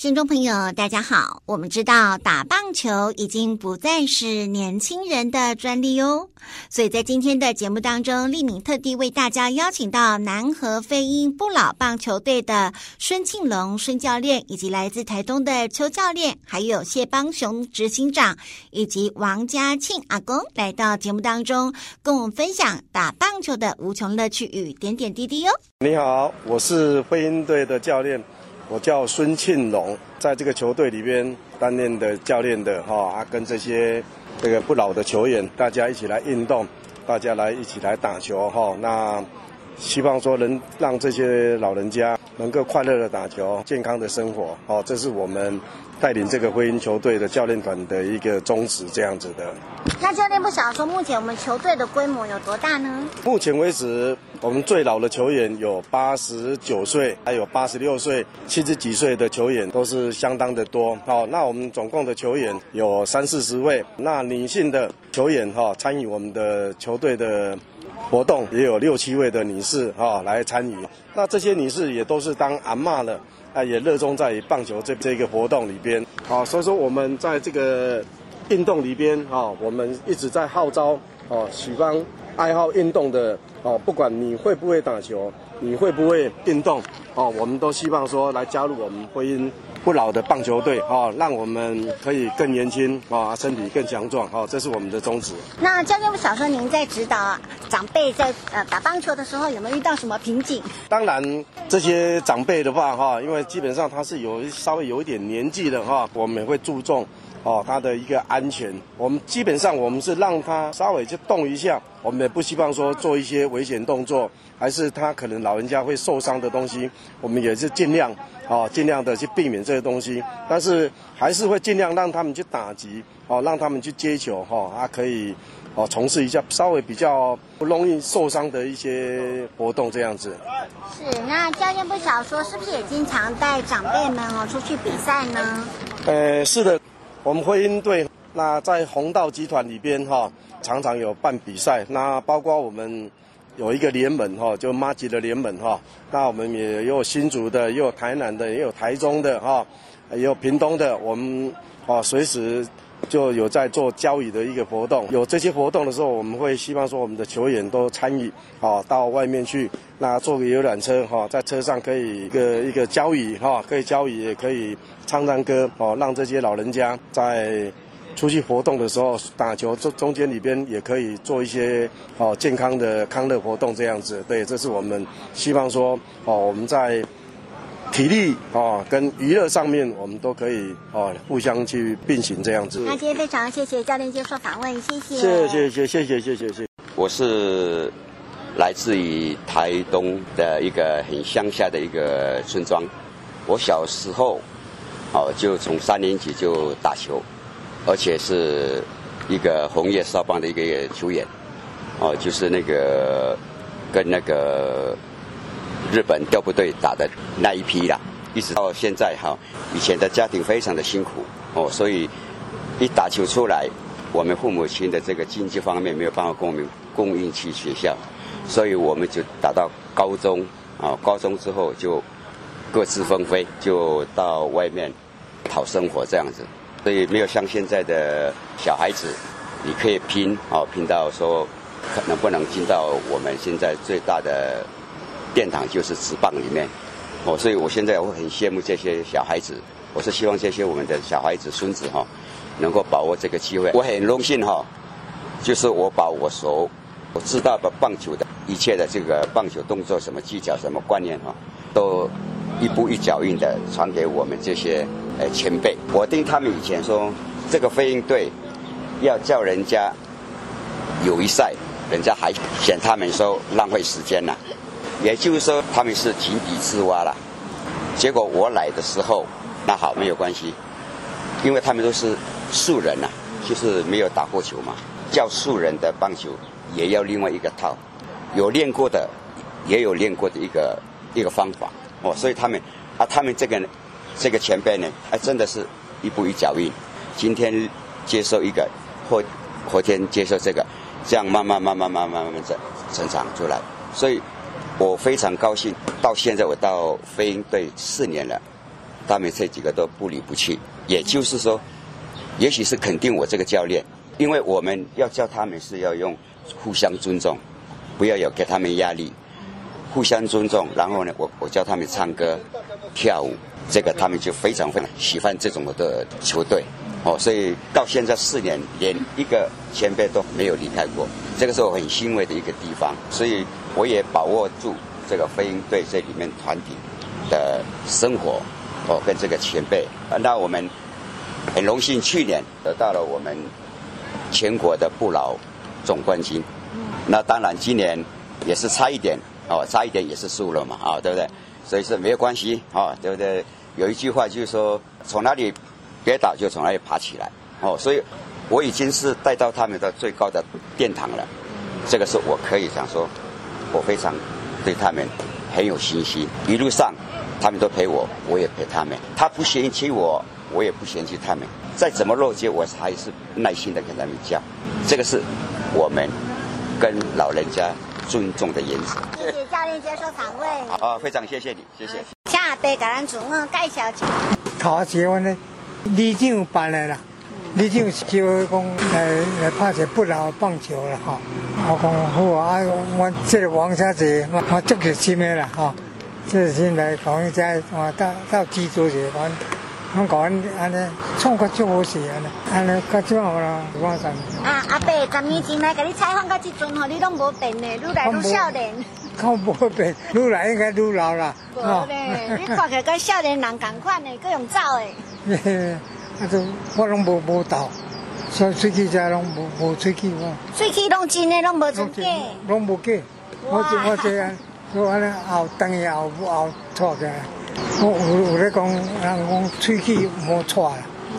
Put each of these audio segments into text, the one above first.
听众朋友，大家好。我们知道打棒球已经不再是年轻人的专利哦，所以在今天的节目当中，立敏特地为大家邀请到南和飞鹰不老棒球队的孙庆龙孙教练，以及来自台东的邱教练，还有谢邦雄执行长以及王家庆阿公来到节目当中，跟我们分享打棒球的无穷乐趣与点点滴滴哟。你好，我是飞鹰队的教练。我叫孙庆龙，在这个球队里边担任的教练的哈，啊，跟这些这个不老的球员，大家一起来运动，大家来一起来打球哈。那希望说能让这些老人家能够快乐的打球，健康的生活，哦，这是我们。带领这个飞鹰球队的教练团的一个宗旨，这样子的。那教练不晓得说，目前我们球队的规模有多大呢？目前为止，我们最老的球员有八十九岁，还有八十六岁、七十几岁的球员都是相当的多。好，那我们总共的球员有三四十位。那女性的球员哈，参与我们的球队的活动也有六七位的女士哈来参与。那这些女士也都是当阿嬷了。啊，也热衷在棒球这这个活动里边，好，所以说我们在这个运动里边，啊，我们一直在号召，哦，喜欢爱好运动的，哦，不管你会不会打球，你会不会运动，哦，我们都希望说来加入我们婚姻不老的棒球队哦，让我们可以更年轻啊，身体更强壮哦，这是我们的宗旨。那教练，我想说，您在指导长辈在呃打棒球的时候，有没有遇到什么瓶颈？当然，这些长辈的话哈，因为基本上他是有稍微有一点年纪的哈，我们会注重哦他的一个安全。我们基本上我们是让他稍微去动一下，我们也不希望说做一些危险动作，还是他可能老人家会受伤的东西，我们也是尽量。哦，尽量的去避免这些东西，但是还是会尽量让他们去打击，哦，让他们去接球，哈、哦，啊，可以，哦，从事一下稍微比较不容易受伤的一些活动，这样子。是，那教练不想说，是不是也经常带长辈们哦出去比赛呢？呃，是的，我们会应对那在弘道集团里边哈、常常有办比赛，那包括我们。有一个联盟哈，就妈吉的联盟哈，那我们也有新竹的，也有台南的，也有台中的哈，也有屏东的，我们啊随时就有在做交谊的一个活动。有这些活动的时候，我们会希望说我们的球员都参与啊，到外面去，那坐个游览车哈，在车上可以一个一个交谊哈，可以交谊，也可以唱唱歌哦，让这些老人家在。出去活动的时候，打球中中间里边也可以做一些哦健康的康乐活动这样子，对，这是我们希望说哦我们在体力哦跟娱乐上面我们都可以哦互相去并行这样子。那今天非常谢谢教练接受访问，谢谢。谢谢谢谢谢谢谢谢谢。我是来自于台东的一个很乡下的一个村庄，我小时候哦就从三年级就打球。而且是一个红叶少棒的一个球员，哦，就是那个跟那个日本调部队打的那一批啦，一直到现在哈。以前的家庭非常的辛苦哦，所以一打球出来，我们父母亲的这个经济方面没有办法供我们供应去学校，所以我们就打到高中啊，高中之后就各自纷飞，就到外面讨生活这样子。所以没有像现在的小孩子，你可以拼哦，拼到说能不能进到我们现在最大的殿堂，就是职棒里面哦。所以我现在我很羡慕这些小孩子，我是希望这些我们的小孩子孙子哈，能够把握这个机会。我很荣幸哈，就是我把我所我知道的棒球的一切的这个棒球动作、什么技巧、什么观念哈，都一步一脚印的传给我们这些。呃，前辈，我听他们以前说，这个飞鹰队要叫人家友谊赛，人家还嫌他们说浪费时间了，也就是说他们是井底之蛙了。结果我来的时候，那好，没有关系，因为他们都是素人呐，就是没有打过球嘛，叫素人的棒球也要另外一个套，有练过的，也有练过的一个一个方法哦，所以他们啊，他们这个。这个前辈呢，哎，真的是一步一脚印，今天接受一个，后后天接受这个，这样慢慢慢慢慢慢慢慢成成长出来。所以，我非常高兴。到现在我到飞鹰队四年了，他们这几个都不离不弃。也就是说，也许是肯定我这个教练，因为我们要教他们是要用互相尊重，不要有给他们压力。互相尊重，然后呢，我我教他们唱歌、跳舞，这个他们就非常非常喜欢这种的球队，哦，所以到现在四年，连一个前辈都没有离开过，这个是我很欣慰的一个地方。所以我也把握住这个飞鹰队这里面团体的生活，哦，跟这个前辈，那我们很荣幸去年得到了我们全国的不老总冠军，那当然今年也是差一点。哦，差一点也是输了嘛，啊、哦，对不对？所以说没有关系，啊、哦，对不对？有一句话就是说，从哪里跌倒就从哪里爬起来，哦，所以我已经是带到他们的最高的殿堂了，这个是我可以讲说，我非常对他们很有信心。一路上他们都陪我，我也陪他们，他不嫌弃我，我也不嫌弃他们。再怎么落街，我还是耐心的跟他们讲，这个是我们跟老人家。尊重的原则。谢谢教练接受访问。好，非常谢谢你，谢谢。下辈给咱主任介绍一下。头一个呢，李静办的啦，李静叫我讲来来拍些不老棒球了哈。我讲好啊，我这个王小姐，我足热心的啦哈，热心来讲在我到到基础去讲。我讲安尼，创作就好事安尼，安尼较少啦，我讲。啊，阿伯，十年前来给你采访到即阵吼，你拢无变呢，愈来愈少年。我无变，愈来应该愈老啦。无咧，你看起来跟少年人同款的，各用走的。啊，都我拢无无倒，所以喙齿遮拢无无喙齿我。喙齿拢真诶，拢无真假。拢无假。我这我这样，我安尼后等下后后错的。我有有咧讲，人讲喙齿无错啦，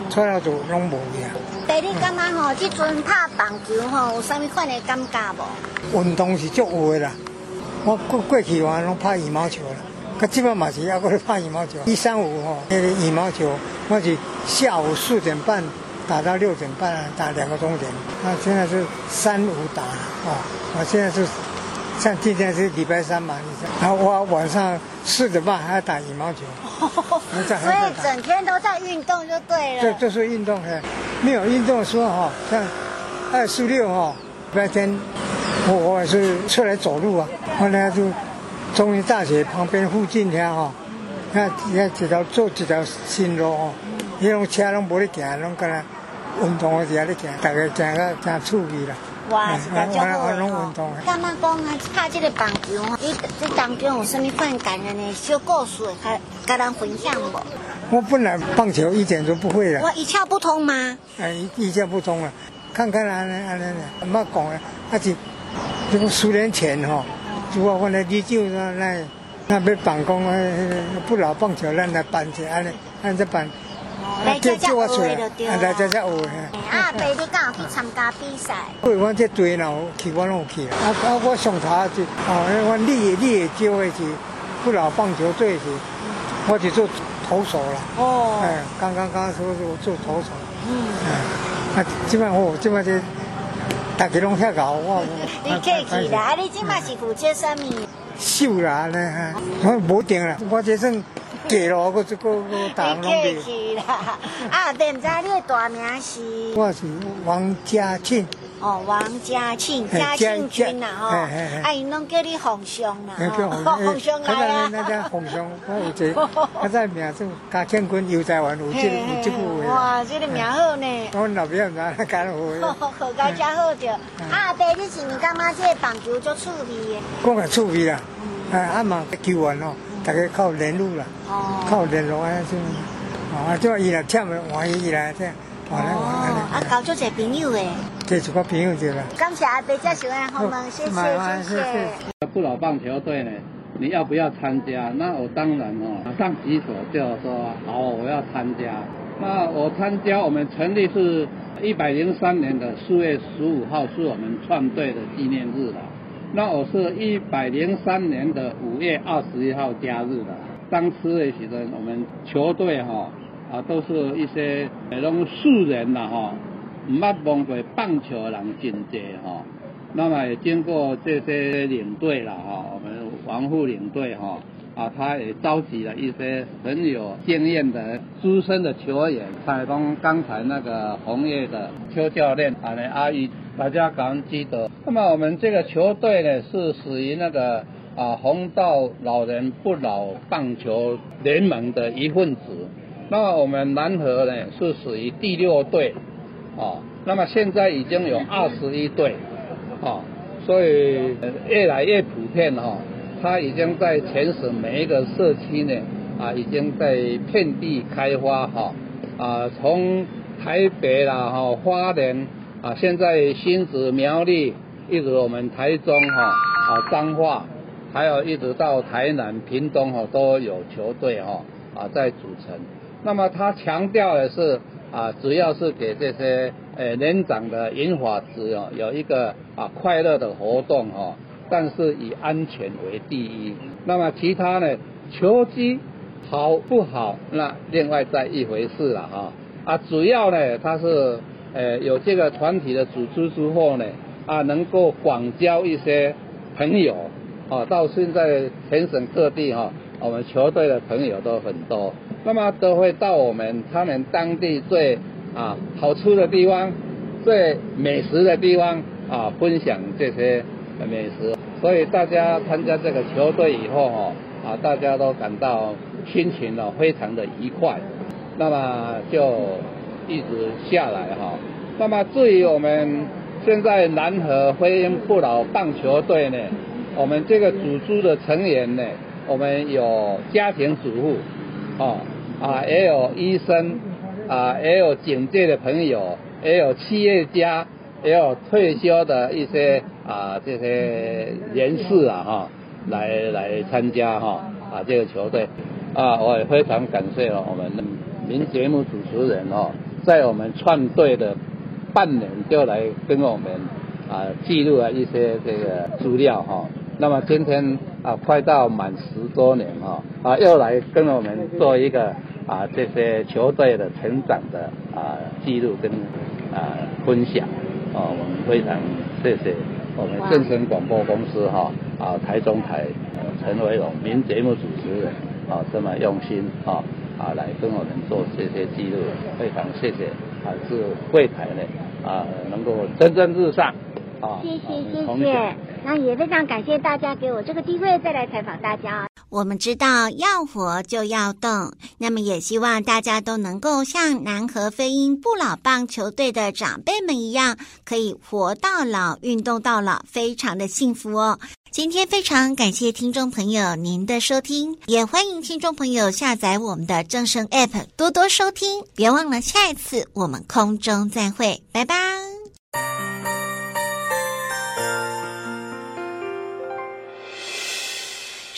错了就拢无去啊。爸，你感觉吼，即阵拍棒球吼，有啥物款诶感觉无？运动是足有诶啦。我过过去话拢拍羽毛球啦，可基本嘛是还搁咧拍羽毛球。一三五吼，那个羽毛球，我是下午四点半打到六点半，打两个钟点。那现在是三五打啊，我现在是。像今天是礼拜三嘛，然后我晚上四点半还要打羽毛球，所以整天都在运动就对了。对，就是运动嘿，没有运动的时候哈，像二十六哈，白天我我也是出来走路啊，后来就中医大学旁边附近遐哈，那那一条做一条新路吼，迄种车拢无咧行，拢个来运动的时候咧行，大概行个真趣味啦。哇，是个足好的。干嘛讲啊？拍这个棒球哦，你这当中有啥物款感人的小故事，还跟人分享无？我本来棒球一点都不会的。我一窍不通吗？哎，一一窍不通啊！看看啊，啊，啊，妈讲啊，而且这个十年前哈，如果我来你就那那那边办公啊，不老棒球咱来办起来，按这办。来这这学的就对了。来这这学的。啊，爸，你刚好去参加比赛？对，我这队呢，去我拢去了。啊啊，我上台就，哦，我立立就会是不老棒球队是，我去做投手了。哦。哎，刚刚刚说是我做投手。嗯。啊，基本上我基本上大家拢遐搞我。你客气啦，啊，你今嘛是负责啥物？秀啦，呢，我无定啦，我这算。嫁咯我这个我打拢的。啊，对，唔知你的大名是？我是王家庆。哦，王家庆，家庆君呐，吼。哎，因拢叫你皇兄啦。皇兄来啊。那叫凤翔，我有 这，他在名字家庆君，又在玩有这有这个话。哇，这个名好呢。我老表唔知那干好。好，好，家家好着。啊，爸，你是唔感觉这个棒球足趣味的？讲个趣味啦，哎，阿妈球员哦。大家靠联络啦，哦、靠联络啊，就啊，就伊来听的，我伊来这样，完了完了。啊，交足些朋友诶，这是个朋友对了。感谢阿伯介绍的好吗？谢谢谢谢。不老棒球队呢，你要不要参加？那我当然哦，马上举手就说好，我要参加。那我参加，我们成立是一百零三年的四月十五号，是我们创队的纪念日了。那我是一百零三年的五月二十一号加入的，当时的时阵，我们球队哈啊都是一些那种素人呐哈，唔捌摸过棒球人真济哈。那么也经过这些领队了哈，我们王副领队哈啊，他也召集了一些很有经验的资深的球员，采访刚才那个红叶的邱教练啊，那阿姨，大家感恩记得。那么我们这个球队呢，是属于那个啊红道老人不老棒球联盟的一份子。那么我们南河呢，是属于第六队哦。那么现在已经有二十一队。哦，所以越来越普遍哈，它已经在全省每一个社区呢，啊，已经在遍地开花哈，啊，从台北啦哈，花莲啊，现在新竹苗栗，一直我们台中哈，啊彰化，还有一直到台南屏东哈，都有球队哈，啊在组成。那么他强调的是啊，主要是给这些。呃，年长的银发子哦，有一个啊快乐的活动哦，但是以安全为第一。那么其他呢，球技好不好，那另外再一回事了哈。啊，主要呢，它是呃有这个团体的组织之后呢，啊能够广交一些朋友啊，到现在全省各地哈，我们球队的朋友都很多，那么都会到我们他们当地最。啊，好吃的地方，最美食的地方啊，分享这些美食，所以大家参加这个球队以后哈，啊，大家都感到心情呢非常的愉快，那么就一直下来哈。那么至于我们现在南和飞鹰不老棒球队呢，我们这个组织的成员呢，我们有家庭主妇，啊啊，也有医生。啊，也有警界的朋友，也有企业家，也有退休的一些啊这些人士啊哈，来来参加哈啊这个球队啊，我也非常感谢了我们名节目主持人哦，在我们创队的半年就来跟我们啊记录了一些这个资料哈，那么今天啊快到满十周年哈啊又来跟我们做一个。啊，这些球队的成长的啊记录跟啊分享，啊，我们非常谢谢我们正声广播公司哈啊台中台陈维荣名节目主持人啊这么用心啊啊来跟我们做这些记录，非常谢谢啊是柜台呢啊能够蒸蒸日上啊，谢谢谢谢，那也非常感谢大家给我这个机会再来采访大家。我们知道要活就要动，那么也希望大家都能够像南和飞鹰不老棒球队的长辈们一样，可以活到老，运动到老，非常的幸福哦。今天非常感谢听众朋友您的收听，也欢迎听众朋友下载我们的正声 App，多多收听。别忘了下一次我们空中再会，拜拜。